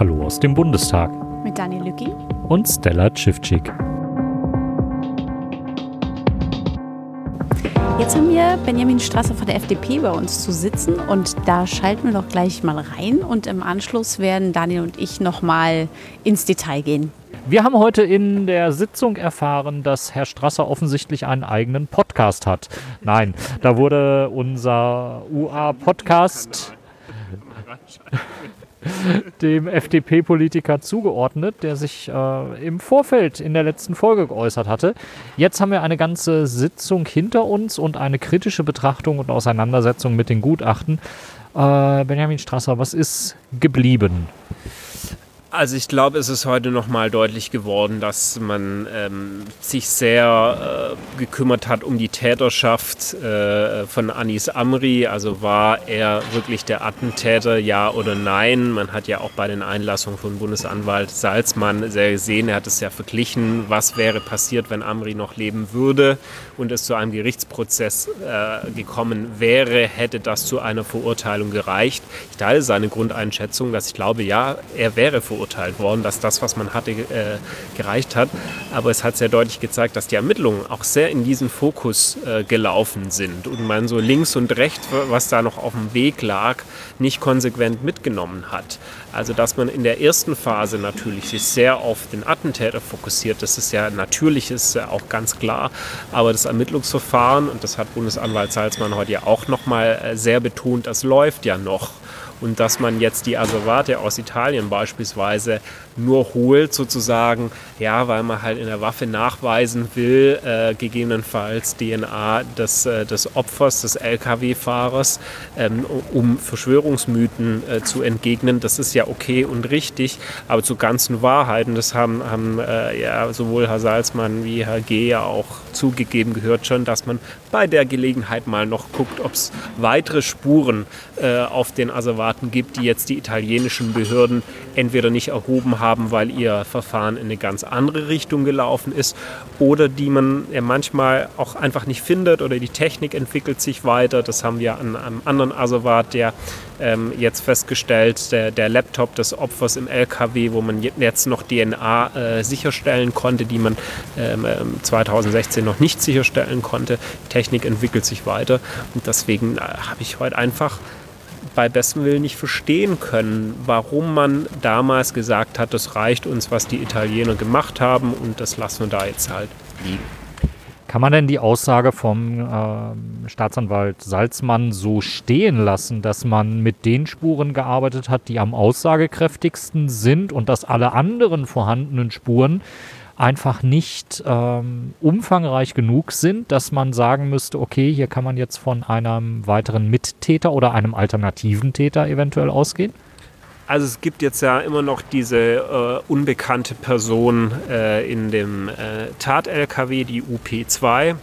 Hallo aus dem Bundestag. Mit Daniel Lücki und Stella Tschiffczyk. Jetzt haben wir Benjamin Strasser von der FDP bei uns zu sitzen und da schalten wir doch gleich mal rein und im Anschluss werden Daniel und ich noch mal ins Detail gehen. Wir haben heute in der Sitzung erfahren, dass Herr Strasser offensichtlich einen eigenen Podcast hat. Nein, da wurde unser UA-Podcast dem FDP-Politiker zugeordnet, der sich äh, im Vorfeld in der letzten Folge geäußert hatte. Jetzt haben wir eine ganze Sitzung hinter uns und eine kritische Betrachtung und Auseinandersetzung mit den Gutachten. Äh, Benjamin Strasser, was ist geblieben? Also ich glaube, es ist heute nochmal deutlich geworden, dass man ähm, sich sehr äh, gekümmert hat um die Täterschaft äh, von Anis Amri. Also war er wirklich der Attentäter, ja oder nein? Man hat ja auch bei den Einlassungen von Bundesanwalt Salzmann sehr gesehen, er hat es ja verglichen, was wäre passiert, wenn Amri noch leben würde und es zu einem Gerichtsprozess äh, gekommen wäre, hätte das zu einer Verurteilung gereicht. Ich teile seine Grundeinschätzung, dass ich glaube, ja, er wäre verurteilt verurteilt worden, dass das, was man hatte, äh, gereicht hat. Aber es hat sehr deutlich gezeigt, dass die Ermittlungen auch sehr in diesen Fokus äh, gelaufen sind und man so links und rechts, was da noch auf dem Weg lag, nicht konsequent mitgenommen hat. Also dass man in der ersten Phase natürlich sich sehr auf den Attentäter fokussiert, das ist ja natürlich, ist ja auch ganz klar. Aber das Ermittlungsverfahren, und das hat Bundesanwalt Salzmann heute ja auch nochmal äh, sehr betont, das läuft ja noch und dass man jetzt die Asservate aus Italien beispielsweise nur holt, sozusagen, ja, weil man halt in der Waffe nachweisen will, äh, gegebenenfalls DNA des, äh, des Opfers, des Lkw-Fahrers, ähm, um Verschwörungsmythen äh, zu entgegnen. Das ist ja okay und richtig, aber zu ganzen Wahrheiten, das haben, haben äh, ja sowohl Herr Salzmann wie Herr G. ja auch zugegeben, gehört schon, dass man bei der Gelegenheit mal noch guckt, ob es weitere Spuren äh, auf den Asservaten gibt, die jetzt die italienischen Behörden entweder nicht erhoben haben, weil ihr Verfahren in eine ganz andere Richtung gelaufen ist oder die man ja manchmal auch einfach nicht findet oder die Technik entwickelt sich weiter. Das haben wir an einem anderen Asservat, der ähm, jetzt festgestellt, der, der, Laptop des Opfers im LKW, wo man jetzt noch DNA äh, sicherstellen konnte, die man ähm, 2016 ähm, noch nicht sicherstellen konnte. Die Technik entwickelt sich weiter und deswegen äh, habe ich heute einfach bei bestem Willen nicht verstehen können, warum man damals gesagt hat, das reicht uns, was die Italiener gemacht haben und das lassen wir da jetzt halt liegen. Kann man denn die Aussage vom äh, Staatsanwalt Salzmann so stehen lassen, dass man mit den Spuren gearbeitet hat, die am aussagekräftigsten sind und dass alle anderen vorhandenen Spuren einfach nicht ähm, umfangreich genug sind, dass man sagen müsste, okay, hier kann man jetzt von einem weiteren Mittäter oder einem alternativen Täter eventuell ausgehen? Also es gibt jetzt ja immer noch diese äh, unbekannte Person äh, in dem äh, Tat-LKW, die UP2.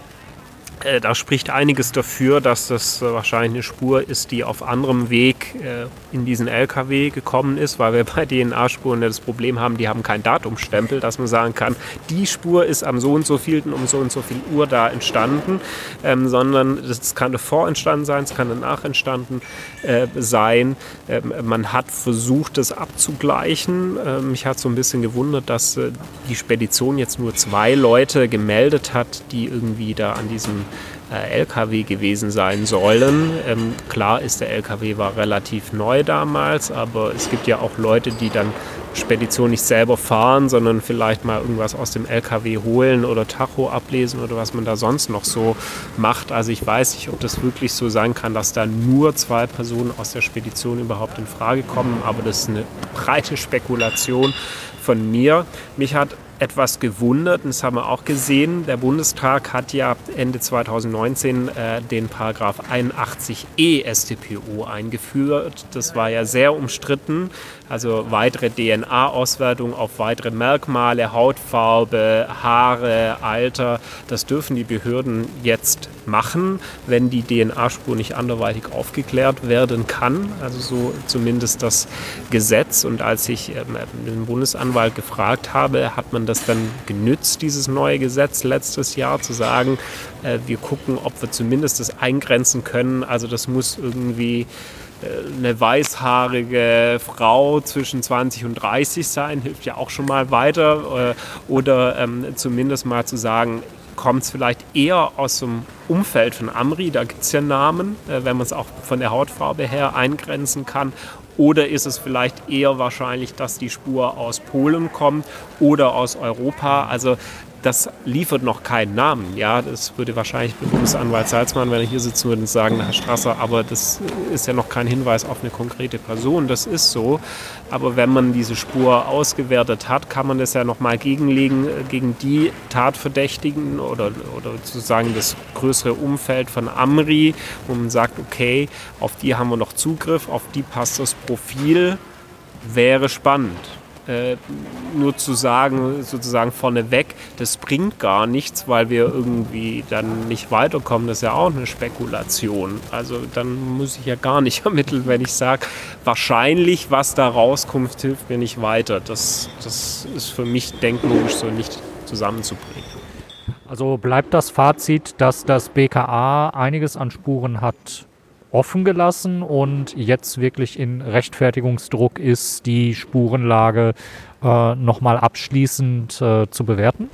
Äh, da spricht einiges dafür, dass das wahrscheinlich eine Spur ist, die auf anderem Weg äh, in diesen LKW gekommen ist, weil wir bei DNA-Spuren das Problem haben, die haben keinen Datumstempel, dass man sagen kann, die Spur ist am so und so vielten um so und so viel Uhr da entstanden, ähm, sondern es kann davor entstanden sein, es kann danach entstanden äh, sein. Ähm, man hat versucht, das abzugleichen. Ähm, mich hat so ein bisschen gewundert, dass äh, die Spedition jetzt nur zwei Leute gemeldet hat, die irgendwie da an diesem äh, LKW gewesen sein sollen. Ähm, klar ist, der LKW war relativ neu damals, aber es gibt ja auch Leute, die dann Spedition nicht selber fahren, sondern vielleicht mal irgendwas aus dem LKW holen oder Tacho ablesen oder was man da sonst noch so macht. Also ich weiß nicht, ob das wirklich so sein kann, dass da nur zwei Personen aus der Spedition überhaupt in Frage kommen, aber das ist eine breite Spekulation von mir. Mich hat etwas gewundert, und das haben wir auch gesehen. Der Bundestag hat ja Ende 2019 äh, den Paragraph 81e StPO eingeführt. Das war ja sehr umstritten. Also weitere DNA-Auswertung auf weitere Merkmale, Hautfarbe, Haare, Alter. Das dürfen die Behörden jetzt machen, wenn die DNA-Spur nicht anderweitig aufgeklärt werden kann. Also so zumindest das Gesetz. Und als ich ähm, den Bundesanwalt gefragt habe, hat man das dann genützt, dieses neue Gesetz letztes Jahr, zu sagen, wir gucken, ob wir zumindest das eingrenzen können. Also das muss irgendwie eine weißhaarige Frau zwischen 20 und 30 sein, hilft ja auch schon mal weiter. Äh, oder ähm, zumindest mal zu sagen, kommt es vielleicht eher aus dem Umfeld von Amri, da gibt es ja Namen, äh, wenn man es auch von der Hautfarbe her eingrenzen kann. Oder ist es vielleicht eher wahrscheinlich, dass die Spur aus Polen kommt oder aus Europa? Also das liefert noch keinen Namen. Ja, das würde wahrscheinlich Bundesanwalt Salzmann, wenn er hier sitzen würde, sagen, Herr Strasser, aber das ist ja noch kein Hinweis auf eine konkrete Person. Das ist so. Aber wenn man diese Spur ausgewertet hat, kann man das ja nochmal gegenlegen gegen die Tatverdächtigen oder, oder sozusagen das größere Umfeld von Amri, wo man sagt, okay, auf die haben wir noch Zugriff, auf die passt das Profil, wäre spannend. Äh, nur zu sagen, sozusagen vorneweg, das bringt gar nichts, weil wir irgendwie dann nicht weiterkommen, das ist ja auch eine Spekulation. Also dann muss ich ja gar nicht ermitteln, wenn ich sage, wahrscheinlich, was da rauskommt, hilft mir nicht weiter. Das, das ist für mich denklogisch so nicht zusammenzubringen. Also bleibt das Fazit, dass das BKA einiges an Spuren hat offen gelassen und jetzt wirklich in Rechtfertigungsdruck ist, die Spurenlage äh, nochmal abschließend äh, zu bewerten?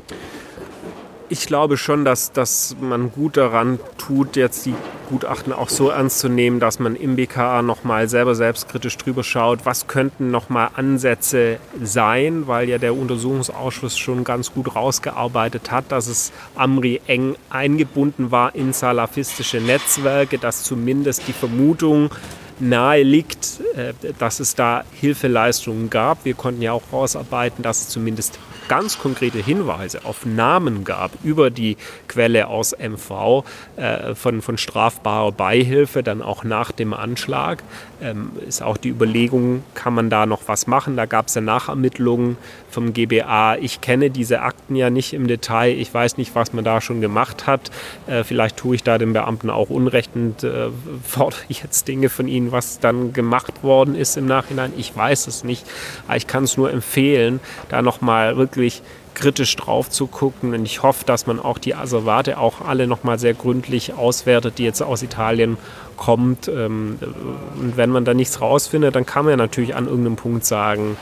Ich glaube schon, dass, dass man gut daran tut, jetzt die Gutachten auch so ernst zu nehmen, dass man im BKA nochmal selber selbstkritisch drüber schaut, was könnten nochmal Ansätze sein, weil ja der Untersuchungsausschuss schon ganz gut rausgearbeitet hat, dass es Amri eng eingebunden war in salafistische Netzwerke, dass zumindest die Vermutung nahe liegt, äh, dass es da Hilfeleistungen gab. Wir konnten ja auch rausarbeiten, dass es zumindest ganz konkrete Hinweise auf Namen gab über die Quelle aus MV äh, von, von strafbarer Beihilfe, dann auch nach dem Anschlag. Ähm, ist auch die Überlegung, kann man da noch was machen? Da gab es ja Nachermittlungen vom GBA. Ich kenne diese Akten ja nicht im Detail. Ich weiß nicht, was man da schon gemacht hat. Äh, vielleicht tue ich da den Beamten auch Unrecht und äh, fordere jetzt Dinge von ihnen, was dann gemacht worden ist im Nachhinein. Ich weiß es nicht. Aber ich kann es nur empfehlen, da nochmal wirklich wirklich kritisch drauf zu gucken. Und ich hoffe, dass man auch die Asservate auch alle nochmal sehr gründlich auswertet, die jetzt aus Italien kommt. Ähm, und wenn man da nichts rausfindet, dann kann man ja natürlich an irgendeinem Punkt sagen,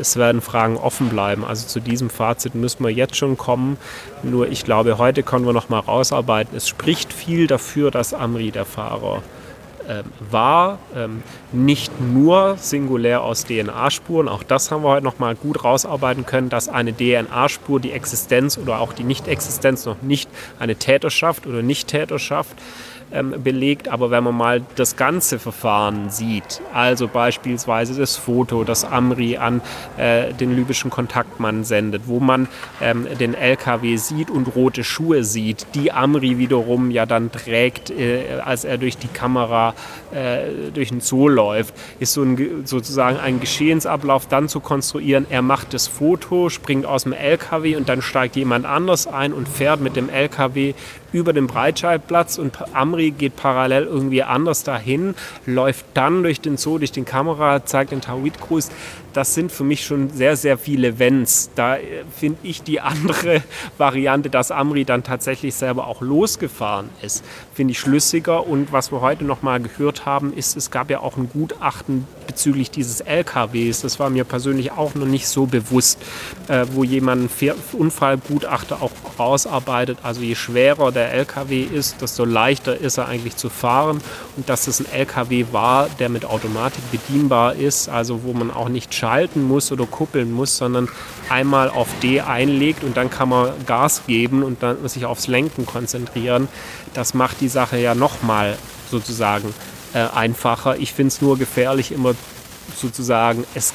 es werden Fragen offen bleiben. Also zu diesem Fazit müssen wir jetzt schon kommen. Nur ich glaube, heute können wir noch mal rausarbeiten. Es spricht viel dafür, dass Amri der Fahrer ähm, war, ähm, nicht nur singulär aus DNA-Spuren, auch das haben wir heute noch mal gut rausarbeiten können, dass eine DNA-Spur die Existenz oder auch die Nicht-Existenz noch nicht eine Täterschaft oder Nicht-Täterschaft ähm, belegt. Aber wenn man mal das ganze Verfahren sieht, also beispielsweise das Foto, das Amri an äh, den libyschen Kontaktmann sendet, wo man ähm, den LKW sieht und rote Schuhe sieht, die Amri wiederum ja dann trägt, äh, als er durch die Kamera äh, durch den Zoo läuft, ist so ein, sozusagen ein Geschehensablauf dann zu konstruieren. Er macht das Foto, springt aus dem LKW und dann steigt jemand anders ein und fährt mit dem LKW über den Breitscheidplatz und Amri geht parallel irgendwie anders dahin, läuft dann durch den Zoo, durch den Kamera, zeigt den Tawhid-Gruß. Das sind für mich schon sehr, sehr viele Wenns. Da äh, finde ich die andere Variante, dass Amri dann tatsächlich selber auch losgefahren ist, finde ich schlüssiger. Und was wir heute noch mal gehört haben, ist, es gab ja auch ein Gutachten bezüglich dieses LKWs. Das war mir persönlich auch noch nicht so bewusst, äh, wo jemand einen Unfallgutachter auch rausarbeitet. Also je schwerer der LKW ist, desto leichter ist er eigentlich zu fahren. Und dass es ein LKW war, der mit Automatik bedienbar ist, also wo man auch nicht schalten muss oder kuppeln muss, sondern einmal auf D einlegt und dann kann man Gas geben und dann sich aufs Lenken konzentrieren. Das macht die Sache ja nochmal sozusagen äh, einfacher. Ich finde es nur gefährlich, immer sozusagen es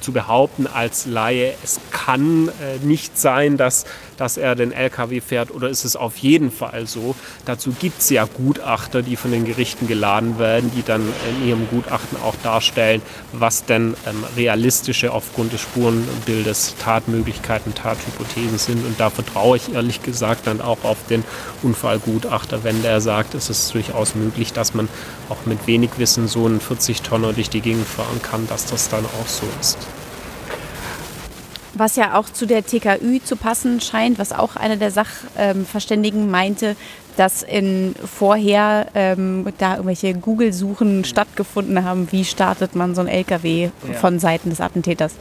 zu behaupten als Laie, es kann äh, nicht sein, dass dass er den LKW fährt oder ist es auf jeden Fall so? Dazu gibt es ja Gutachter, die von den Gerichten geladen werden, die dann in ihrem Gutachten auch darstellen, was denn ähm, realistische aufgrund des Spurenbildes Tatmöglichkeiten, Tathypothesen sind. Und da vertraue ich ehrlich gesagt dann auch auf den Unfallgutachter, wenn der sagt, es ist durchaus möglich, dass man auch mit wenig Wissen so einen 40-Tonner durch die Gegend fahren kann, dass das dann auch so ist. Was ja auch zu der TKÜ zu passen scheint, was auch einer der Sachverständigen meinte, dass in vorher ähm, da irgendwelche Google-Suchen stattgefunden haben, wie startet man so ein LKW ja. von Seiten des Attentäters.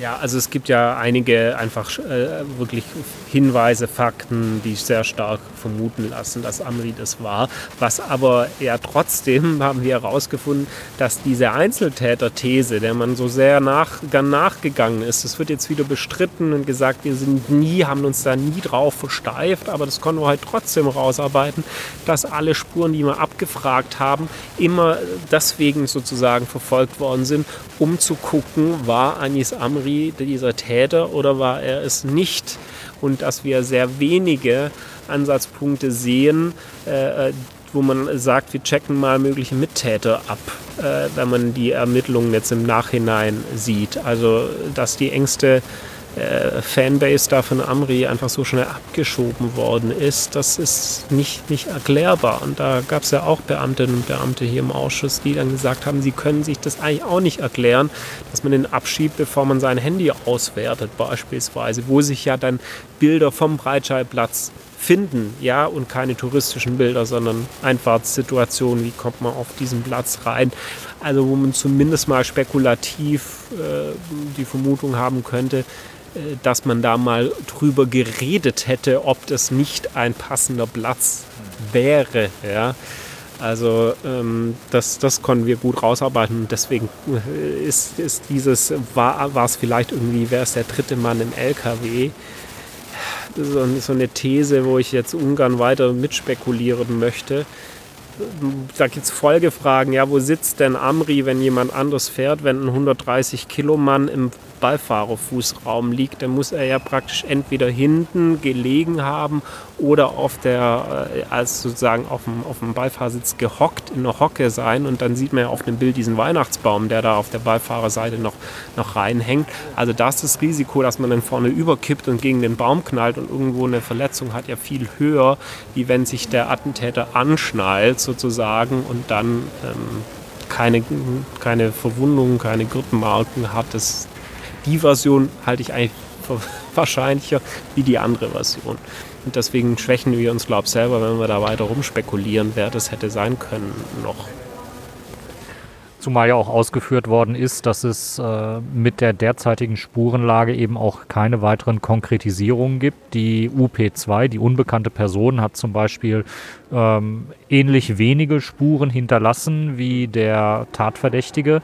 Ja, also es gibt ja einige einfach äh, wirklich Hinweise, Fakten, die sehr stark vermuten lassen, dass Amri das war. Was aber ja trotzdem haben wir herausgefunden, dass diese Einzeltäter-These, der man so sehr nach, nachgegangen ist, das wird jetzt wieder bestritten und gesagt, wir sind nie, haben uns da nie drauf versteift, aber das konnten wir halt trotzdem rausarbeiten, dass alle Spuren, die wir abgefragt haben, immer deswegen sozusagen verfolgt worden sind, um zu gucken, war Anis Amri Henry dieser Täter oder war er es nicht? Und dass wir sehr wenige Ansatzpunkte sehen, äh, wo man sagt, wir checken mal mögliche Mittäter ab, äh, wenn man die Ermittlungen jetzt im Nachhinein sieht. Also dass die Ängste äh, Fanbase da von Amri einfach so schnell abgeschoben worden ist, das ist nicht, nicht erklärbar. Und da gab es ja auch Beamtinnen und Beamte hier im Ausschuss, die dann gesagt haben, sie können sich das eigentlich auch nicht erklären, dass man den abschiebt, bevor man sein Handy auswertet beispielsweise, wo sich ja dann Bilder vom Breitscheidplatz finden, ja, und keine touristischen Bilder, sondern Einfahrtssituationen, wie kommt man auf diesen Platz rein. Also wo man zumindest mal spekulativ äh, die Vermutung haben könnte, äh, dass man da mal drüber geredet hätte, ob das nicht ein passender Platz wäre. Ja. Also ähm, das, das konnten wir gut rausarbeiten deswegen äh, ist, ist dieses, war, war es vielleicht irgendwie, wer ist der dritte Mann im LKW? Ist so eine These, wo ich jetzt ungern weiter mitspekulieren möchte. Da gibt es Folgefragen, ja, wo sitzt denn Amri, wenn jemand anders fährt, wenn ein 130 Kilo Mann im Beifahrerfußraum liegt, dann muss er ja praktisch entweder hinten gelegen haben oder auf der, äh, als sozusagen auf dem, auf dem Beifahrersitz gehockt in der Hocke sein. Und dann sieht man ja auf dem Bild diesen Weihnachtsbaum, der da auf der Beifahrerseite noch, noch reinhängt. Also da ist das Risiko, dass man dann vorne überkippt und gegen den Baum knallt und irgendwo eine Verletzung hat, ja viel höher, wie wenn sich der Attentäter anschnallt sozusagen und dann ähm, keine, keine Verwundungen, keine Gürtelmarken hat. Das, die Version halte ich eigentlich für wahrscheinlicher wie die andere Version. Und deswegen schwächen wir uns, glaube ich, selber, wenn wir da weiter rumspekulieren, wer das hätte sein können noch. Zumal ja auch ausgeführt worden ist, dass es äh, mit der derzeitigen Spurenlage eben auch keine weiteren Konkretisierungen gibt. Die UP2, die unbekannte Person, hat zum Beispiel ähm, ähnlich wenige Spuren hinterlassen wie der Tatverdächtige.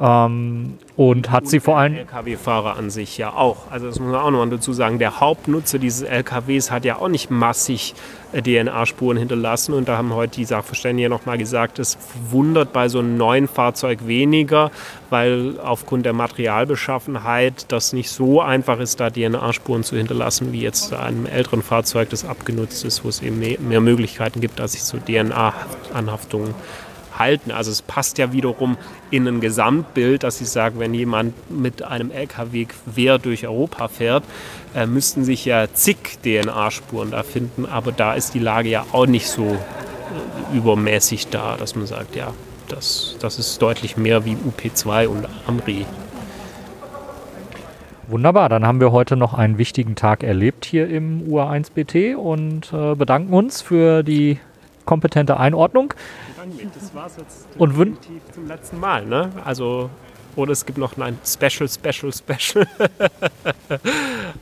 Ähm, und hat sie vor allem. LKW-Fahrer an sich ja auch. Also, das muss man auch noch dazu sagen. Der Hauptnutzer dieses LKWs hat ja auch nicht massig äh, DNA-Spuren hinterlassen. Und da haben heute die Sachverständigen nochmal gesagt, es wundert bei so einem neuen Fahrzeug weniger, weil aufgrund der Materialbeschaffenheit das nicht so einfach ist, da DNA-Spuren zu hinterlassen, wie jetzt einem älteren Fahrzeug, das abgenutzt ist, wo es eben mehr Möglichkeiten gibt, dass sich so DNA-Anhaftungen halten. Also es passt ja wiederum in ein Gesamtbild, dass ich sage, wenn jemand mit einem LKW quer durch Europa fährt, äh, müssten sich ja zig DNA-Spuren da finden, aber da ist die Lage ja auch nicht so äh, übermäßig da, dass man sagt, ja, das, das ist deutlich mehr wie UP2 und Amri. Wunderbar, dann haben wir heute noch einen wichtigen Tag erlebt hier im UA1BT und äh, bedanken uns für die kompetente Einordnung. Das war es jetzt und definitiv zum letzten Mal. Ne? Also, oder es gibt noch ein Special, Special, Special.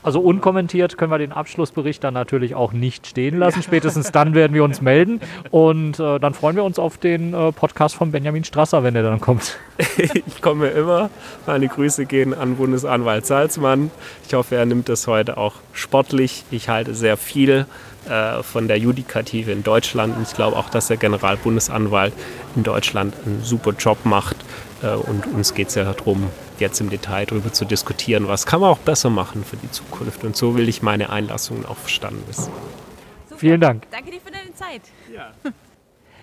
also unkommentiert können wir den Abschlussbericht dann natürlich auch nicht stehen lassen. Spätestens dann werden wir uns melden. Und äh, dann freuen wir uns auf den äh, Podcast von Benjamin Strasser, wenn er dann kommt. ich komme immer. Meine Grüße gehen an Bundesanwalt Salzmann. Ich hoffe, er nimmt das heute auch sportlich. Ich halte sehr viel äh, von der Judikative in Deutschland. Und ich glaube auch, dass der Generalbundesanwalt in Deutschland einen super Job macht. Äh, und uns geht es ja darum, jetzt im Detail darüber zu diskutieren, was kann man auch besser machen für die Zukunft. Und so will ich meine Einlassungen auch verstanden wissen. Super. Vielen Dank. Danke dir für deine Zeit. Ja.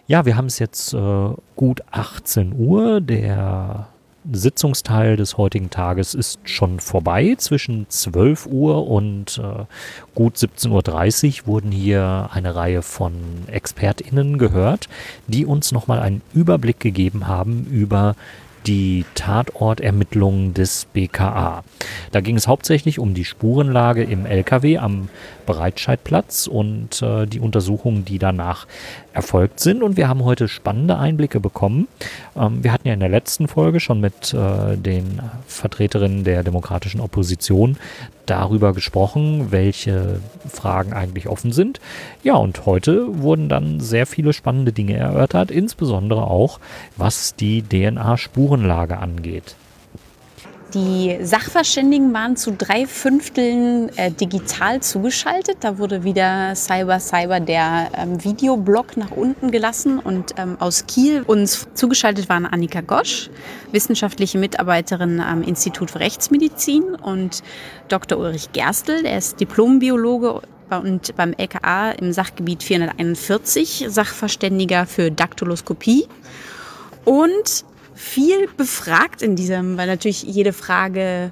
Ja, wir haben es jetzt äh, gut 18 Uhr. Der Sitzungsteil des heutigen Tages ist schon vorbei. Zwischen 12 Uhr und äh, gut 17.30 Uhr wurden hier eine Reihe von ExpertInnen gehört, die uns nochmal einen Überblick gegeben haben über die Tatortermittlungen des BKA. Da ging es hauptsächlich um die Spurenlage im LKW am Breitscheidplatz und äh, die Untersuchungen, die danach erfolgt sind. Und wir haben heute spannende Einblicke bekommen. Ähm, wir hatten ja in der letzten Folge schon mit äh, den Vertreterinnen der demokratischen Opposition darüber gesprochen, welche Fragen eigentlich offen sind. Ja, und heute wurden dann sehr viele spannende Dinge erörtert, insbesondere auch, was die DNA-Spurenlage angeht. Die Sachverständigen waren zu drei Fünfteln äh, digital zugeschaltet. Da wurde wieder Cyber Cyber der ähm, Videoblog nach unten gelassen und ähm, aus Kiel uns zugeschaltet waren Annika Gosch, wissenschaftliche Mitarbeiterin am Institut für Rechtsmedizin und Dr. Ulrich Gerstl, er ist Diplombiologe und beim LKA im Sachgebiet 441 Sachverständiger für Daktyloskopie. Und viel befragt in diesem, weil natürlich jede Frage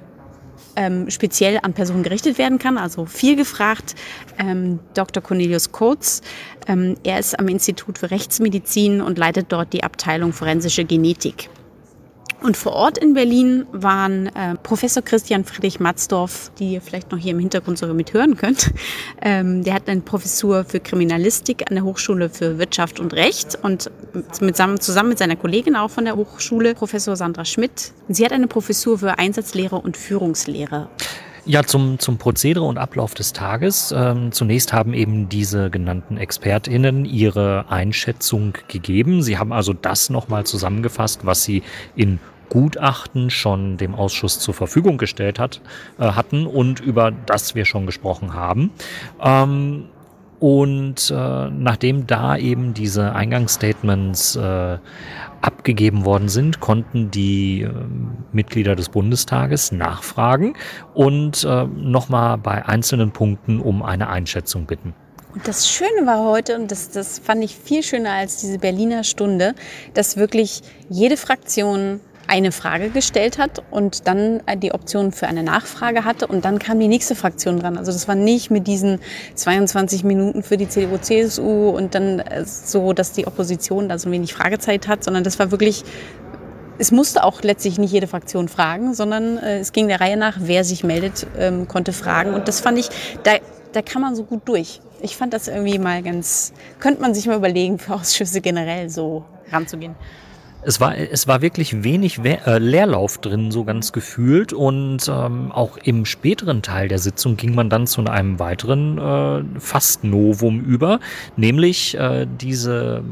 ähm, speziell an Personen gerichtet werden kann. Also viel gefragt. Ähm, Dr. Cornelius Kurz, ähm, er ist am Institut für Rechtsmedizin und leitet dort die Abteilung forensische Genetik. Und vor Ort in Berlin waren äh, Professor Christian Friedrich Matzdorf, die ihr vielleicht noch hier im Hintergrund sogar mit hören könnt. Ähm, der hat eine Professur für Kriminalistik an der Hochschule für Wirtschaft und Recht und mit, zusammen mit seiner Kollegin auch von der Hochschule, Professor Sandra Schmidt. Sie hat eine Professur für Einsatzlehre und Führungslehre. Ja, zum, zum Prozedere und Ablauf des Tages. Ähm, zunächst haben eben diese genannten ExpertInnen ihre Einschätzung gegeben. Sie haben also das nochmal zusammengefasst, was sie in Gutachten schon dem Ausschuss zur Verfügung gestellt hat, äh, hatten und über das wir schon gesprochen haben. Ähm, und äh, nachdem da eben diese Eingangsstatements äh, abgegeben worden sind, konnten die äh, Mitglieder des Bundestages nachfragen und äh, nochmal bei einzelnen Punkten um eine Einschätzung bitten. Und das Schöne war heute, und das, das fand ich viel schöner als diese Berliner Stunde, dass wirklich jede Fraktion eine Frage gestellt hat und dann die Option für eine Nachfrage hatte und dann kam die nächste Fraktion dran. Also das war nicht mit diesen 22 Minuten für die CDU, CSU und dann äh, so, dass die Opposition da so wenig Fragezeit hat, sondern das war wirklich es musste auch letztlich nicht jede Fraktion fragen, sondern äh, es ging der Reihe nach, wer sich meldet, ähm, konnte fragen. Und das fand ich, da, da kann man so gut durch. Ich fand das irgendwie mal ganz, könnte man sich mal überlegen, für Ausschüsse generell so ranzugehen es war, es war wirklich wenig äh, Leerlauf drin, so ganz gefühlt. Und ähm, auch im späteren Teil der Sitzung ging man dann zu einem weiteren äh, Fast-Novum über, nämlich äh, diese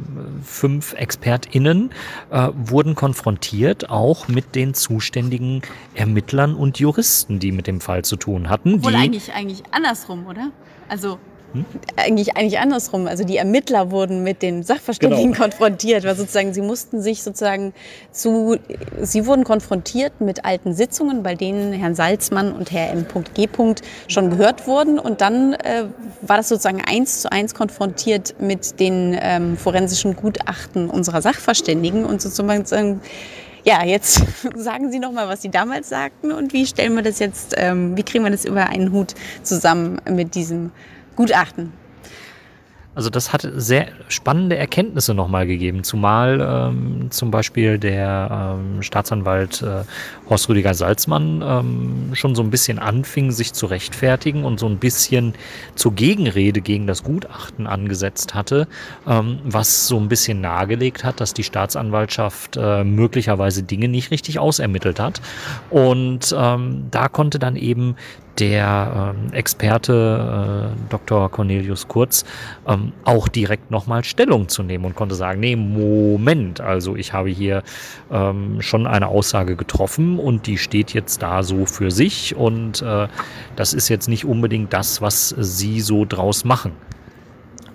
fünf ExpertInnen äh, wurden konfrontiert, auch mit den zuständigen Ermittlern und Juristen, die mit dem Fall zu tun hatten. Obwohl eigentlich, eigentlich andersrum, oder? Also hm? Eigentlich, eigentlich andersrum. Also die Ermittler wurden mit den Sachverständigen genau. konfrontiert, weil sozusagen sie mussten sich sozusagen zu, sie wurden konfrontiert mit alten Sitzungen, bei denen Herrn Salzmann und Herr M.G. schon gehört wurden. Und dann äh, war das sozusagen eins zu eins konfrontiert mit den ähm, forensischen Gutachten unserer Sachverständigen und sozusagen ja, jetzt sagen Sie noch mal, was Sie damals sagten und wie stellen wir das jetzt, ähm, wie kriegen wir das über einen Hut zusammen mit diesem Gutachten. Also das hat sehr spannende Erkenntnisse nochmal gegeben, zumal ähm, zum Beispiel der ähm, Staatsanwalt äh, Horst Rüdiger Salzmann ähm, schon so ein bisschen anfing, sich zu rechtfertigen und so ein bisschen zur Gegenrede gegen das Gutachten angesetzt hatte, ähm, was so ein bisschen nahegelegt hat, dass die Staatsanwaltschaft äh, möglicherweise Dinge nicht richtig ausermittelt hat. Und ähm, da konnte dann eben der ähm, Experte äh, Dr. Cornelius Kurz ähm, auch direkt nochmal Stellung zu nehmen und konnte sagen, nee, Moment, also ich habe hier ähm, schon eine Aussage getroffen und die steht jetzt da so für sich und äh, das ist jetzt nicht unbedingt das, was Sie so draus machen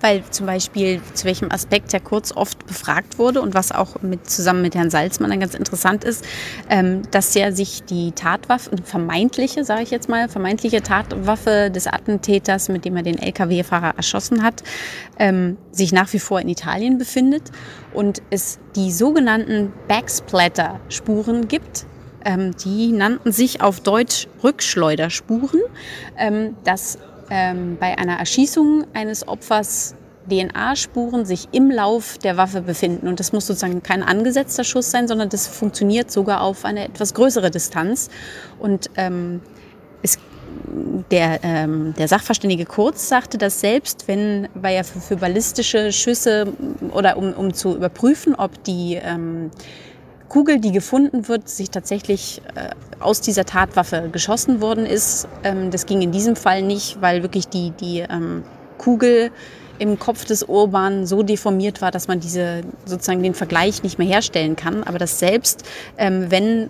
weil zum Beispiel zu welchem Aspekt Herr Kurz oft befragt wurde und was auch mit, zusammen mit Herrn Salzmann dann ganz interessant ist, ähm, dass er sich die Tatwaffe, vermeintliche, sage ich jetzt mal, vermeintliche Tatwaffe des Attentäters, mit dem er den Lkw-Fahrer erschossen hat, ähm, sich nach wie vor in Italien befindet und es die sogenannten Backsplatter-Spuren gibt, ähm, die nannten sich auf Deutsch Rückschleuderspuren. Ähm, das ähm, bei einer Erschießung eines Opfers DNA-Spuren sich im Lauf der Waffe befinden. Und das muss sozusagen kein angesetzter Schuss sein, sondern das funktioniert sogar auf eine etwas größere Distanz. Und ähm, es der, ähm, der Sachverständige Kurz sagte, dass selbst wenn, weil ja für, für ballistische Schüsse oder um, um zu überprüfen, ob die ähm, Kugel, die gefunden wird, sich tatsächlich äh, aus dieser Tatwaffe geschossen worden ist. Ähm, das ging in diesem Fall nicht, weil wirklich die, die ähm, Kugel im Kopf des Urban so deformiert war, dass man diese sozusagen den Vergleich nicht mehr herstellen kann. Aber dass selbst ähm, wenn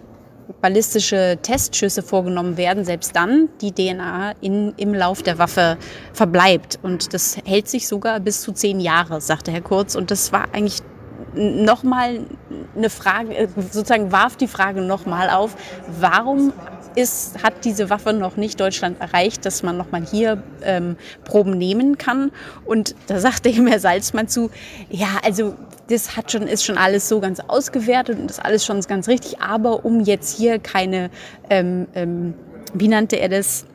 ballistische Testschüsse vorgenommen werden, selbst dann die DNA in, im Lauf der Waffe verbleibt. Und das hält sich sogar bis zu zehn Jahre, sagte Herr Kurz. Und das war eigentlich nochmal eine Frage, äh, sozusagen warf die Frage nochmal auf, warum ist, hat diese Waffe noch nicht Deutschland erreicht, dass man nochmal hier ähm, Proben nehmen kann. Und da sagte ihm Herr Salzmann zu, ja, also das hat schon, ist schon alles so ganz ausgewertet und ist alles schon ganz richtig, aber um jetzt hier keine, ähm, ähm, wie nannte er das,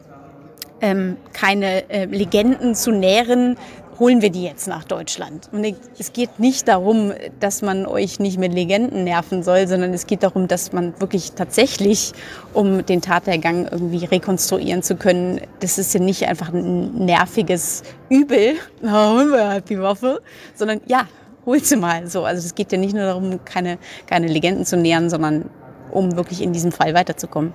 ähm, keine äh, Legenden zu nähren, holen wir die jetzt nach Deutschland. Und es geht nicht darum, dass man euch nicht mit Legenden nerven soll, sondern es geht darum, dass man wirklich tatsächlich, um den Tatergang irgendwie rekonstruieren zu können, das ist ja nicht einfach ein nerviges Übel, holen wir halt die Waffe, sondern ja, hol sie mal. So, also es geht ja nicht nur darum, keine, keine Legenden zu nähern, sondern um wirklich in diesem Fall weiterzukommen.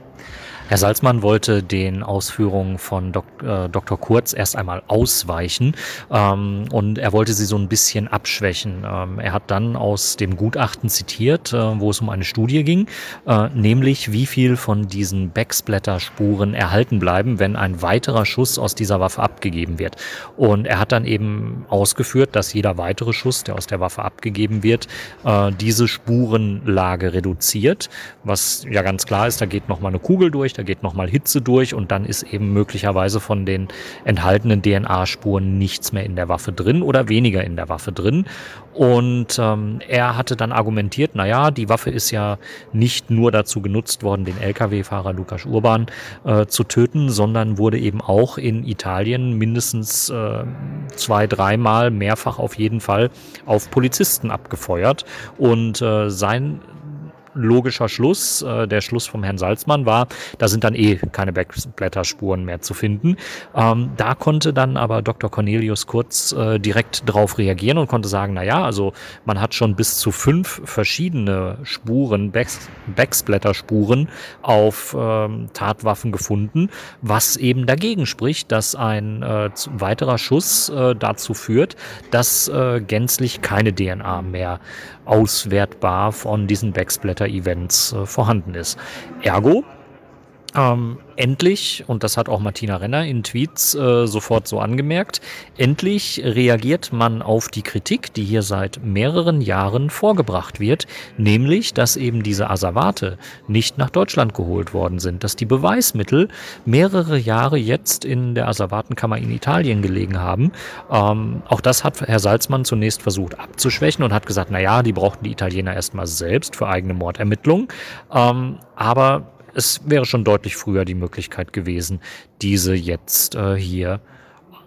Herr Salzmann wollte den Ausführungen von Dok äh, Dr. Kurz erst einmal ausweichen ähm, und er wollte sie so ein bisschen abschwächen. Ähm, er hat dann aus dem Gutachten zitiert, äh, wo es um eine Studie ging, äh, nämlich wie viel von diesen Backsplatter-Spuren erhalten bleiben, wenn ein weiterer Schuss aus dieser Waffe abgegeben wird. Und er hat dann eben ausgeführt, dass jeder weitere Schuss, der aus der Waffe abgegeben wird, äh, diese Spurenlage reduziert, was ja ganz klar ist, da geht nochmal eine Kugel durch, da geht nochmal Hitze durch und dann ist eben möglicherweise von den enthaltenen DNA-Spuren nichts mehr in der Waffe drin oder weniger in der Waffe drin. Und ähm, er hatte dann argumentiert, naja, die Waffe ist ja nicht nur dazu genutzt worden, den Lkw-Fahrer Lukas Urban äh, zu töten, sondern wurde eben auch in Italien mindestens äh, zwei, dreimal, mehrfach auf jeden Fall auf Polizisten abgefeuert. Und äh, sein logischer Schluss, äh, der Schluss vom Herrn Salzmann war, da sind dann eh keine Backblätterspuren mehr zu finden. Ähm, da konnte dann aber Dr. Cornelius Kurz äh, direkt drauf reagieren und konnte sagen, na ja, also man hat schon bis zu fünf verschiedene Spuren, Backs Backsplatter-Spuren auf ähm, Tatwaffen gefunden, was eben dagegen spricht, dass ein äh, weiterer Schuss äh, dazu führt, dass äh, gänzlich keine DNA mehr auswertbar von diesen Backsplatter-Events äh, vorhanden ist. Ergo, ähm, endlich, und das hat auch Martina Renner in Tweets äh, sofort so angemerkt, endlich reagiert man auf die Kritik, die hier seit mehreren Jahren vorgebracht wird, nämlich, dass eben diese Asservate nicht nach Deutschland geholt worden sind, dass die Beweismittel mehrere Jahre jetzt in der Asservatenkammer in Italien gelegen haben. Ähm, auch das hat Herr Salzmann zunächst versucht abzuschwächen und hat gesagt, na ja, die brauchten die Italiener erstmal selbst für eigene Mordermittlungen. Ähm, aber es wäre schon deutlich früher die Möglichkeit gewesen, diese jetzt äh, hier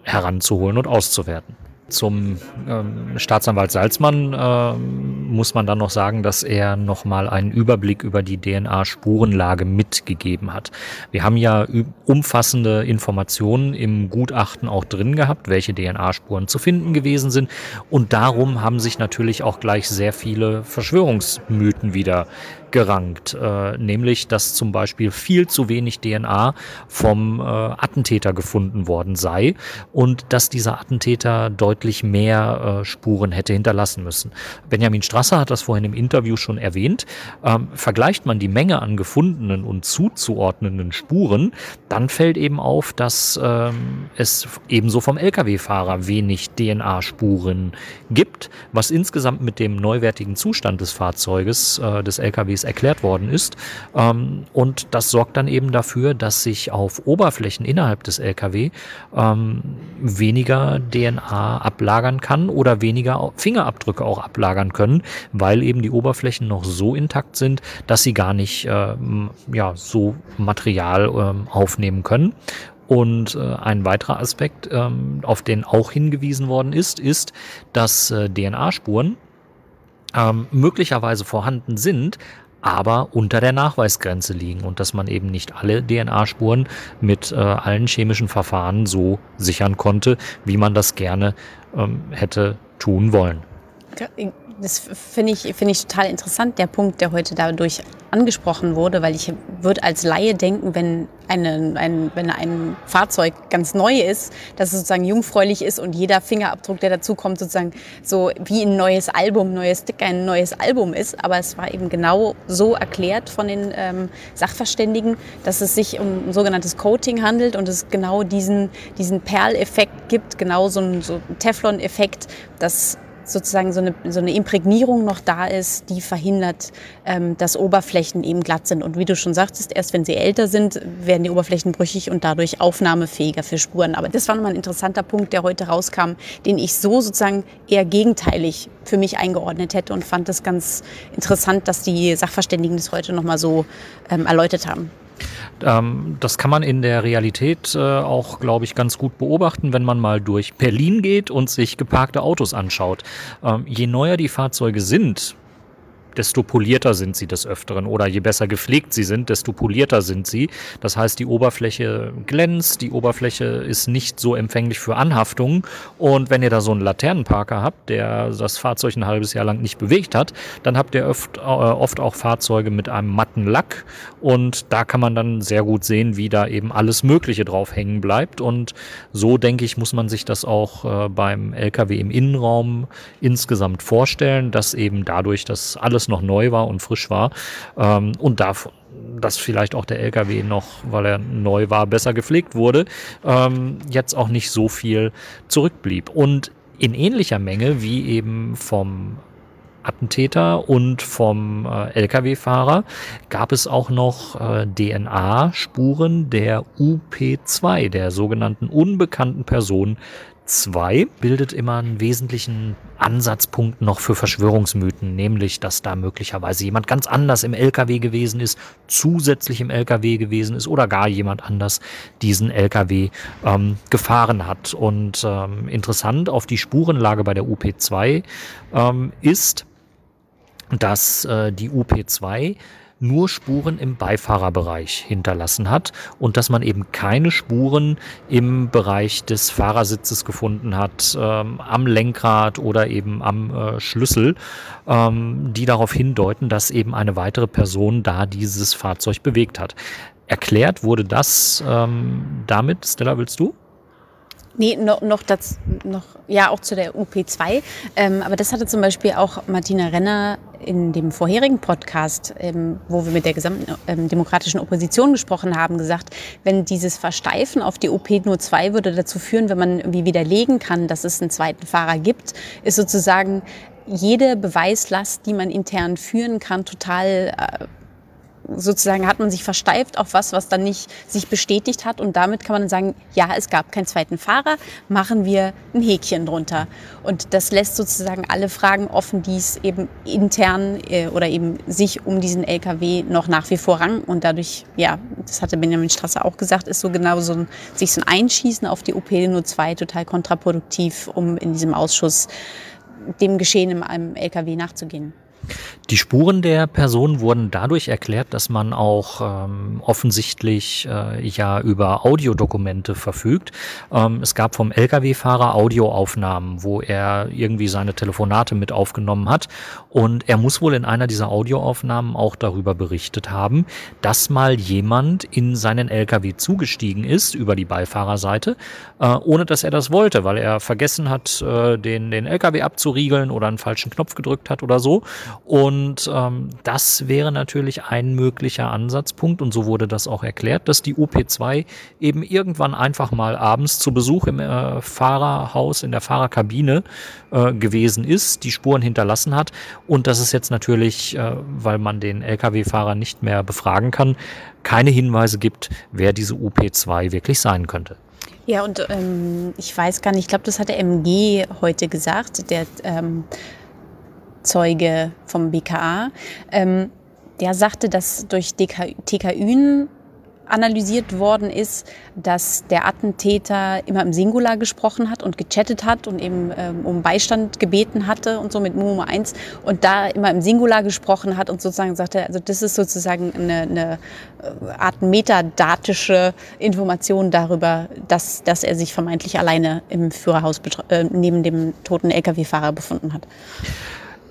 heranzuholen und auszuwerten. Zum ähm, Staatsanwalt Salzmann äh, muss man dann noch sagen, dass er nochmal einen Überblick über die DNA-Spurenlage mitgegeben hat. Wir haben ja umfassende Informationen im Gutachten auch drin gehabt, welche DNA-Spuren zu finden gewesen sind. Und darum haben sich natürlich auch gleich sehr viele Verschwörungsmythen wieder gerankt, äh, nämlich dass zum Beispiel viel zu wenig DNA vom äh, Attentäter gefunden worden sei und dass dieser Attentäter deutlich mehr äh, Spuren hätte hinterlassen müssen. Benjamin Strasser hat das vorhin im Interview schon erwähnt. Ähm, vergleicht man die Menge an gefundenen und zuzuordnenden Spuren, dann fällt eben auf, dass ähm, es ebenso vom Lkw-Fahrer wenig DNA-Spuren gibt, was insgesamt mit dem neuwertigen Zustand des Fahrzeuges äh, des LKWs es erklärt worden ist. Ähm, und das sorgt dann eben dafür, dass sich auf Oberflächen innerhalb des LKW ähm, weniger DNA ablagern kann oder weniger Fingerabdrücke auch ablagern können, weil eben die Oberflächen noch so intakt sind, dass sie gar nicht äh, ja, so Material äh, aufnehmen können. Und äh, ein weiterer Aspekt, ähm, auf den auch hingewiesen worden ist, ist, dass äh, DNA-Spuren ähm, möglicherweise vorhanden sind, aber unter der Nachweisgrenze liegen und dass man eben nicht alle DNA-Spuren mit äh, allen chemischen Verfahren so sichern konnte, wie man das gerne ähm, hätte tun wollen. Das finde ich, finde ich total interessant, der Punkt, der heute dadurch angesprochen wurde, weil ich würde als Laie denken, wenn, eine, ein, wenn ein Fahrzeug ganz neu ist, dass es sozusagen jungfräulich ist und jeder Fingerabdruck, der dazu kommt, sozusagen so wie ein neues Album, neues Sticker, ein neues Album ist. Aber es war eben genau so erklärt von den ähm, Sachverständigen, dass es sich um ein sogenanntes Coating handelt und es genau diesen, diesen Perleffekt gibt, genau so einen so Teflon-Effekt, dass sozusagen so eine, so eine Imprägnierung noch da ist, die verhindert, ähm, dass Oberflächen eben glatt sind. Und wie du schon sagtest, erst wenn sie älter sind, werden die Oberflächen brüchig und dadurch aufnahmefähiger für Spuren. Aber das war nochmal ein interessanter Punkt, der heute rauskam, den ich so sozusagen eher gegenteilig für mich eingeordnet hätte und fand es ganz interessant, dass die Sachverständigen das heute nochmal so ähm, erläutert haben. Ähm, das kann man in der Realität äh, auch, glaube ich, ganz gut beobachten, wenn man mal durch Berlin geht und sich geparkte Autos anschaut. Ähm, je neuer die Fahrzeuge sind, desto polierter sind sie des Öfteren. Oder je besser gepflegt sie sind, desto polierter sind sie. Das heißt, die Oberfläche glänzt, die Oberfläche ist nicht so empfänglich für Anhaftungen und wenn ihr da so einen Laternenparker habt, der das Fahrzeug ein halbes Jahr lang nicht bewegt hat, dann habt ihr oft, äh, oft auch Fahrzeuge mit einem matten Lack. Und da kann man dann sehr gut sehen, wie da eben alles Mögliche drauf hängen bleibt. Und so denke ich, muss man sich das auch äh, beim LKW im Innenraum insgesamt vorstellen, dass eben dadurch, dass alles alles noch neu war und frisch war. Ähm, und davon dass vielleicht auch der LKW noch, weil er neu war, besser gepflegt wurde, ähm, jetzt auch nicht so viel zurückblieb. Und in ähnlicher Menge wie eben vom Attentäter und vom äh, Lkw-Fahrer gab es auch noch äh, DNA-Spuren der UP2, der sogenannten unbekannten Person 2 bildet immer einen wesentlichen Ansatzpunkt noch für Verschwörungsmythen, nämlich, dass da möglicherweise jemand ganz anders im LKW gewesen ist, zusätzlich im LKW gewesen ist oder gar jemand anders diesen LKW ähm, gefahren hat. Und ähm, interessant auf die Spurenlage bei der UP2 ähm, ist, dass äh, die UP2 nur Spuren im Beifahrerbereich hinterlassen hat und dass man eben keine Spuren im Bereich des Fahrersitzes gefunden hat, ähm, am Lenkrad oder eben am äh, Schlüssel, ähm, die darauf hindeuten, dass eben eine weitere Person da dieses Fahrzeug bewegt hat. Erklärt wurde das ähm, damit, Stella, willst du? Nee, noch, noch, das, noch ja, auch zu der UP2. Ähm, aber das hatte zum Beispiel auch Martina Renner in dem vorherigen Podcast, ähm, wo wir mit der gesamten ähm, demokratischen Opposition gesprochen haben, gesagt, wenn dieses Versteifen auf die OP nur zwei würde dazu führen, wenn man irgendwie widerlegen kann, dass es einen zweiten Fahrer gibt, ist sozusagen jede Beweislast, die man intern führen kann, total äh, sozusagen hat man sich versteift auf was, was dann nicht sich bestätigt hat. Und damit kann man sagen, ja, es gab keinen zweiten Fahrer, machen wir ein Häkchen drunter. Und das lässt sozusagen alle Fragen offen, die es eben intern äh, oder eben sich um diesen LKW noch nach wie vor rang. Und dadurch, ja, das hatte Benjamin Strasser auch gesagt, ist so genau so ein, sich so ein Einschießen auf die OP nur zwei total kontraproduktiv, um in diesem Ausschuss dem Geschehen im LKW nachzugehen. Die Spuren der Person wurden dadurch erklärt, dass man auch ähm, offensichtlich äh, ja über Audiodokumente verfügt. Ähm, es gab vom Lkw-Fahrer Audioaufnahmen, wo er irgendwie seine Telefonate mit aufgenommen hat. Und er muss wohl in einer dieser Audioaufnahmen auch darüber berichtet haben, dass mal jemand in seinen Lkw zugestiegen ist über die Beifahrerseite, äh, ohne dass er das wollte, weil er vergessen hat, äh, den, den Lkw abzuriegeln oder einen falschen Knopf gedrückt hat oder so. Und ähm, das wäre natürlich ein möglicher Ansatzpunkt. Und so wurde das auch erklärt, dass die UP2 eben irgendwann einfach mal abends zu Besuch im äh, Fahrerhaus, in der Fahrerkabine äh, gewesen ist, die Spuren hinterlassen hat. Und dass es jetzt natürlich, äh, weil man den Lkw-Fahrer nicht mehr befragen kann, keine Hinweise gibt, wer diese UP2 wirklich sein könnte. Ja, und ähm, ich weiß gar nicht, ich glaube, das hat der MG heute gesagt, der ähm, Zeuge vom BKA, ähm, der sagte, dass durch TKÜ analysiert worden ist, dass der Attentäter immer im Singular gesprochen hat und gechattet hat und eben ähm, um Beistand gebeten hatte und so mit Momo 1 und da immer im Singular gesprochen hat und sozusagen sagte, also das ist sozusagen eine, eine äh, Art metadatische Information darüber, dass, dass er sich vermeintlich alleine im Führerhaus äh, neben dem toten Lkw-Fahrer befunden hat.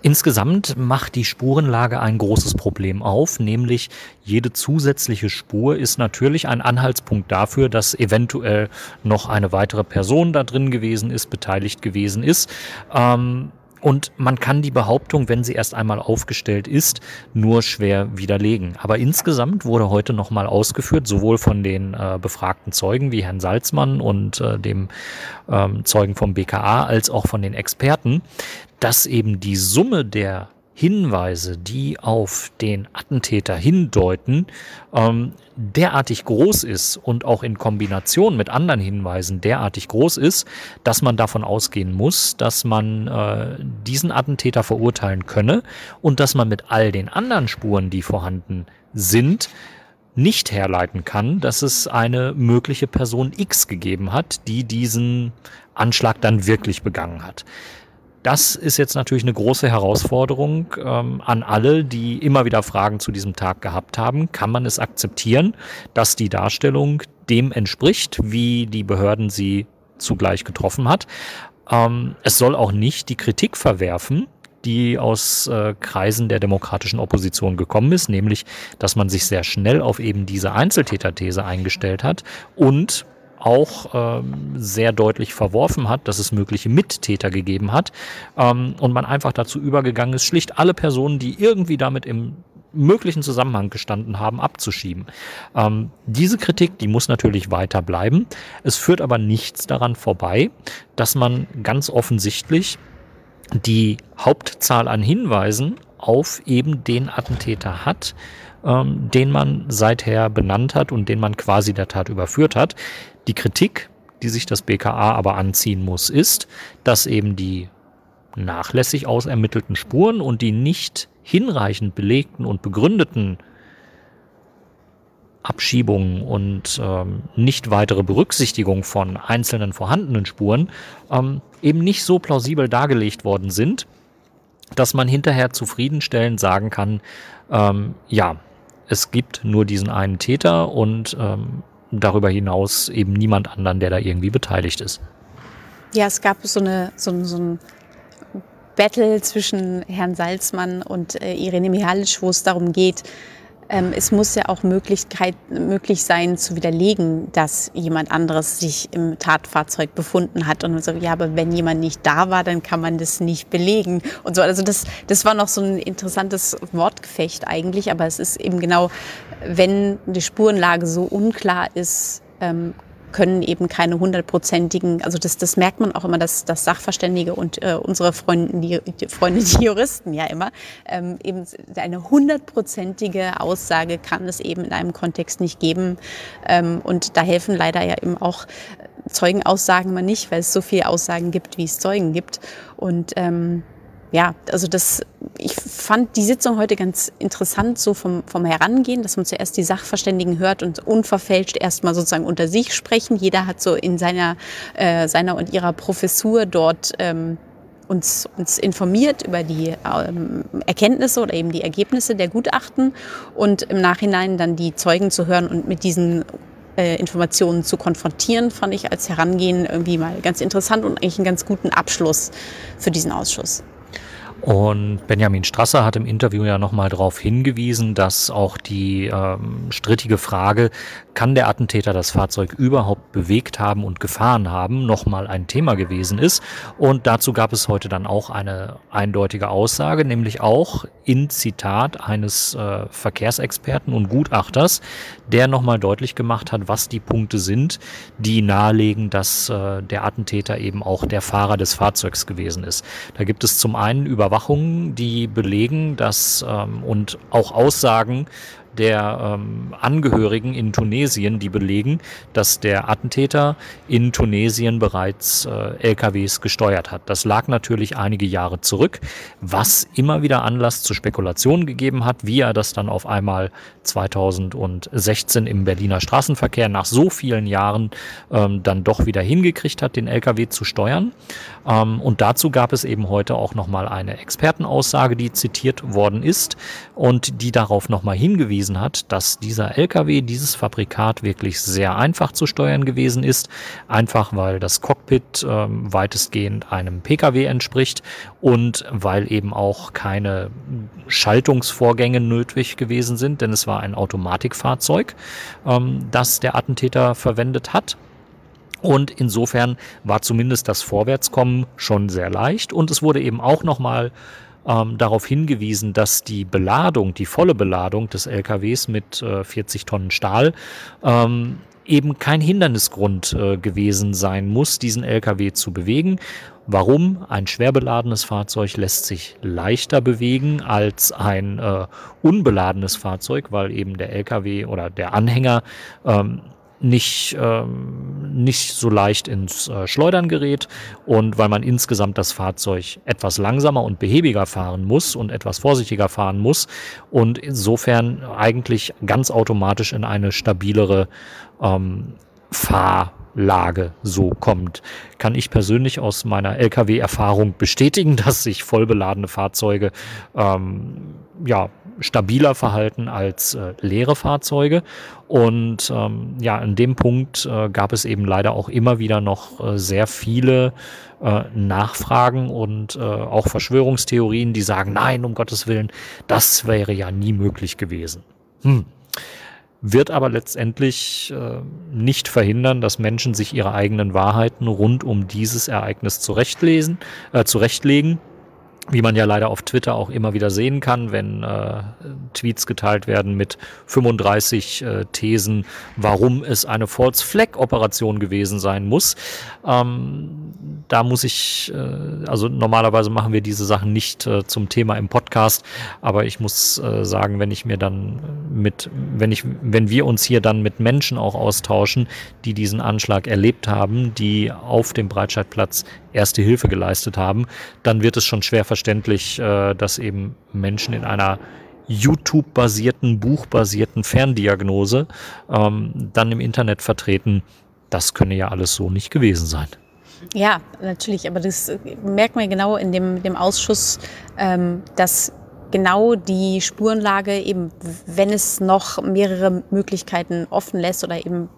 Insgesamt macht die Spurenlage ein großes Problem auf, nämlich jede zusätzliche Spur ist natürlich ein Anhaltspunkt dafür, dass eventuell noch eine weitere Person da drin gewesen ist, beteiligt gewesen ist. Ähm, und man kann die Behauptung, wenn sie erst einmal aufgestellt ist, nur schwer widerlegen. Aber insgesamt wurde heute nochmal ausgeführt, sowohl von den äh, befragten Zeugen wie Herrn Salzmann und äh, dem ähm, Zeugen vom BKA, als auch von den Experten, dass eben die Summe der Hinweise, die auf den Attentäter hindeuten, ähm, derartig groß ist und auch in Kombination mit anderen Hinweisen derartig groß ist, dass man davon ausgehen muss, dass man äh, diesen Attentäter verurteilen könne und dass man mit all den anderen Spuren, die vorhanden sind, nicht herleiten kann, dass es eine mögliche Person X gegeben hat, die diesen Anschlag dann wirklich begangen hat. Das ist jetzt natürlich eine große Herausforderung ähm, an alle, die immer wieder Fragen zu diesem Tag gehabt haben. Kann man es akzeptieren, dass die Darstellung dem entspricht, wie die Behörden sie zugleich getroffen hat? Ähm, es soll auch nicht die Kritik verwerfen, die aus äh, Kreisen der demokratischen Opposition gekommen ist, nämlich, dass man sich sehr schnell auf eben diese Einzeltäterthese eingestellt hat und auch ähm, sehr deutlich verworfen hat, dass es mögliche Mittäter gegeben hat ähm, und man einfach dazu übergegangen ist, schlicht alle Personen, die irgendwie damit im möglichen Zusammenhang gestanden haben, abzuschieben. Ähm, diese Kritik, die muss natürlich weiter bleiben. Es führt aber nichts daran vorbei, dass man ganz offensichtlich die Hauptzahl an Hinweisen auf eben den Attentäter hat, ähm, den man seither benannt hat und den man quasi der Tat überführt hat. Die Kritik, die sich das BKA aber anziehen muss, ist, dass eben die nachlässig ausermittelten Spuren und die nicht hinreichend belegten und begründeten Abschiebungen und ähm, nicht weitere Berücksichtigung von einzelnen vorhandenen Spuren ähm, eben nicht so plausibel dargelegt worden sind, dass man hinterher zufriedenstellend sagen kann, ähm, ja, es gibt nur diesen einen Täter und ähm, darüber hinaus eben niemand anderen, der da irgendwie beteiligt ist. Ja, es gab so, eine, so, so ein Battle zwischen Herrn Salzmann und äh, Irene Mihalic, wo es darum geht, ähm, es muss ja auch Möglichkeit, möglich sein zu widerlegen, dass jemand anderes sich im Tatfahrzeug befunden hat. Und so, ja, aber wenn jemand nicht da war, dann kann man das nicht belegen. Und so, also das, das war noch so ein interessantes Wortgefecht eigentlich. Aber es ist eben genau, wenn die Spurenlage so unklar ist, ähm, können eben keine hundertprozentigen, also das, das merkt man auch immer, dass, dass Sachverständige und äh, unsere Freunde die, die Freunde, die Juristen ja immer, ähm, eben eine hundertprozentige Aussage kann es eben in einem Kontext nicht geben. Ähm, und da helfen leider ja eben auch Zeugenaussagen mal nicht, weil es so viele Aussagen gibt, wie es Zeugen gibt. Und ähm, ja, also das, ich fand die Sitzung heute ganz interessant, so vom, vom Herangehen, dass man zuerst die Sachverständigen hört und unverfälscht erstmal sozusagen unter sich sprechen. Jeder hat so in seiner, äh, seiner und ihrer Professur dort ähm, uns, uns informiert über die ähm, Erkenntnisse oder eben die Ergebnisse der Gutachten und im Nachhinein dann die Zeugen zu hören und mit diesen äh, Informationen zu konfrontieren, fand ich als Herangehen irgendwie mal ganz interessant und eigentlich einen ganz guten Abschluss für diesen Ausschuss. Und Benjamin Strasser hat im Interview ja nochmal darauf hingewiesen, dass auch die ähm, strittige Frage, kann der Attentäter das Fahrzeug überhaupt bewegt haben und gefahren haben, nochmal ein Thema gewesen ist. Und dazu gab es heute dann auch eine eindeutige Aussage, nämlich auch in Zitat eines äh, Verkehrsexperten und Gutachters, der nochmal deutlich gemacht hat, was die Punkte sind, die nahelegen, dass äh, der Attentäter eben auch der Fahrer des Fahrzeugs gewesen ist. Da gibt es zum einen Überwachungen, die belegen, dass ähm, und auch Aussagen, der ähm, Angehörigen in Tunesien, die belegen, dass der Attentäter in Tunesien bereits äh, LKWs gesteuert hat. Das lag natürlich einige Jahre zurück, was immer wieder Anlass zu Spekulationen gegeben hat, wie er das dann auf einmal 2016 im Berliner Straßenverkehr nach so vielen Jahren ähm, dann doch wieder hingekriegt hat, den LKW zu steuern. Ähm, und dazu gab es eben heute auch nochmal eine Expertenaussage, die zitiert worden ist und die darauf nochmal hingewiesen hat, dass dieser LKW, dieses Fabrikat wirklich sehr einfach zu steuern gewesen ist. Einfach weil das Cockpit ähm, weitestgehend einem Pkw entspricht und weil eben auch keine Schaltungsvorgänge nötig gewesen sind, denn es war ein Automatikfahrzeug, ähm, das der Attentäter verwendet hat. Und insofern war zumindest das Vorwärtskommen schon sehr leicht. Und es wurde eben auch nochmal ähm, darauf hingewiesen, dass die Beladung, die volle Beladung des LKWs mit äh, 40 Tonnen Stahl ähm, eben kein Hindernisgrund äh, gewesen sein muss, diesen LKW zu bewegen. Warum? Ein schwer beladenes Fahrzeug lässt sich leichter bewegen als ein äh, unbeladenes Fahrzeug, weil eben der LKW oder der Anhänger ähm, nicht, ähm, nicht so leicht ins äh, Schleudern gerät und weil man insgesamt das Fahrzeug etwas langsamer und behäbiger fahren muss und etwas vorsichtiger fahren muss und insofern eigentlich ganz automatisch in eine stabilere ähm, Fahr Lage so kommt. Kann ich persönlich aus meiner Lkw-Erfahrung bestätigen, dass sich vollbeladene Fahrzeuge ähm, ja, stabiler verhalten als äh, leere Fahrzeuge. Und ähm, ja, in dem Punkt äh, gab es eben leider auch immer wieder noch äh, sehr viele äh, Nachfragen und äh, auch Verschwörungstheorien, die sagen, nein, um Gottes Willen, das wäre ja nie möglich gewesen. Hm wird aber letztendlich äh, nicht verhindern, dass Menschen sich ihre eigenen Wahrheiten rund um dieses Ereignis zurechtlesen, äh, zurechtlegen wie man ja leider auf Twitter auch immer wieder sehen kann, wenn äh, Tweets geteilt werden mit 35 äh, Thesen, warum es eine False Flag Operation gewesen sein muss. Ähm, da muss ich, äh, also normalerweise machen wir diese Sachen nicht äh, zum Thema im Podcast, aber ich muss äh, sagen, wenn ich mir dann mit, wenn ich, wenn wir uns hier dann mit Menschen auch austauschen, die diesen Anschlag erlebt haben, die auf dem Breitscheidplatz erste Hilfe geleistet haben, dann wird es schon schwer verständlich, äh, dass eben Menschen in einer YouTube-basierten, buchbasierten Ferndiagnose ähm, dann im Internet vertreten. Das könne ja alles so nicht gewesen sein. Ja, natürlich, aber das merkt man genau in dem, dem Ausschuss, ähm, dass genau die Spurenlage eben, wenn es noch mehrere Möglichkeiten offen lässt oder eben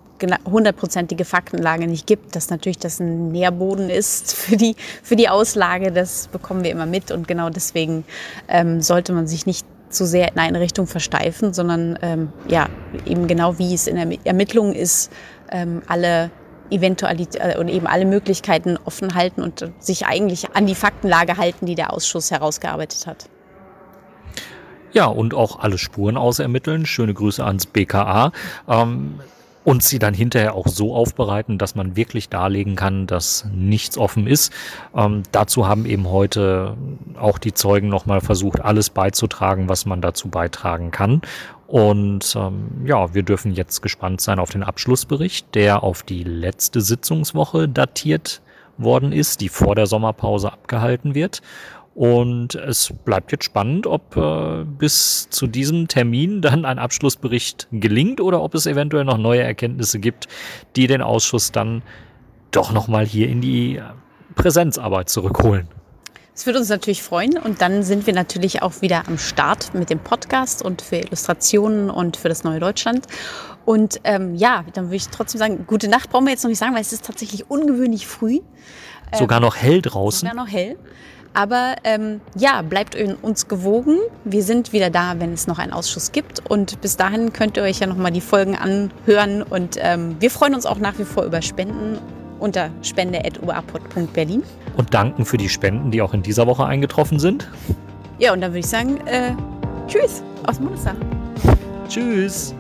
hundertprozentige Faktenlage nicht gibt, dass natürlich das ein Nährboden ist für die, für die Auslage, das bekommen wir immer mit und genau deswegen ähm, sollte man sich nicht zu sehr in eine Richtung versteifen, sondern ähm, ja, eben genau wie es in der Ermittlung ist, ähm, alle Eventualität äh, und eben alle Möglichkeiten offen halten und sich eigentlich an die Faktenlage halten, die der Ausschuss herausgearbeitet hat. Ja, und auch alle Spuren ausermitteln. Schöne Grüße ans BKA. Ähm, und sie dann hinterher auch so aufbereiten, dass man wirklich darlegen kann, dass nichts offen ist. Ähm, dazu haben eben heute auch die Zeugen nochmal versucht, alles beizutragen, was man dazu beitragen kann. Und ähm, ja, wir dürfen jetzt gespannt sein auf den Abschlussbericht, der auf die letzte Sitzungswoche datiert worden ist, die vor der Sommerpause abgehalten wird. Und es bleibt jetzt spannend, ob äh, bis zu diesem Termin dann ein Abschlussbericht gelingt oder ob es eventuell noch neue Erkenntnisse gibt, die den Ausschuss dann doch nochmal hier in die äh, Präsenzarbeit zurückholen. Es würde uns natürlich freuen und dann sind wir natürlich auch wieder am Start mit dem Podcast und für Illustrationen und für das neue Deutschland. Und ähm, ja, dann würde ich trotzdem sagen, gute Nacht brauchen wir jetzt noch nicht sagen, weil es ist tatsächlich ungewöhnlich früh. Sogar ähm, noch hell draußen. Sogar noch hell. Aber ähm, ja, bleibt uns gewogen. Wir sind wieder da, wenn es noch einen Ausschuss gibt. Und bis dahin könnt ihr euch ja nochmal die Folgen anhören. Und ähm, wir freuen uns auch nach wie vor über Spenden unter spende.uapod.berlin. Und danken für die Spenden, die auch in dieser Woche eingetroffen sind. Ja, und dann würde ich sagen, äh, tschüss aus dem Bundestag. Tschüss.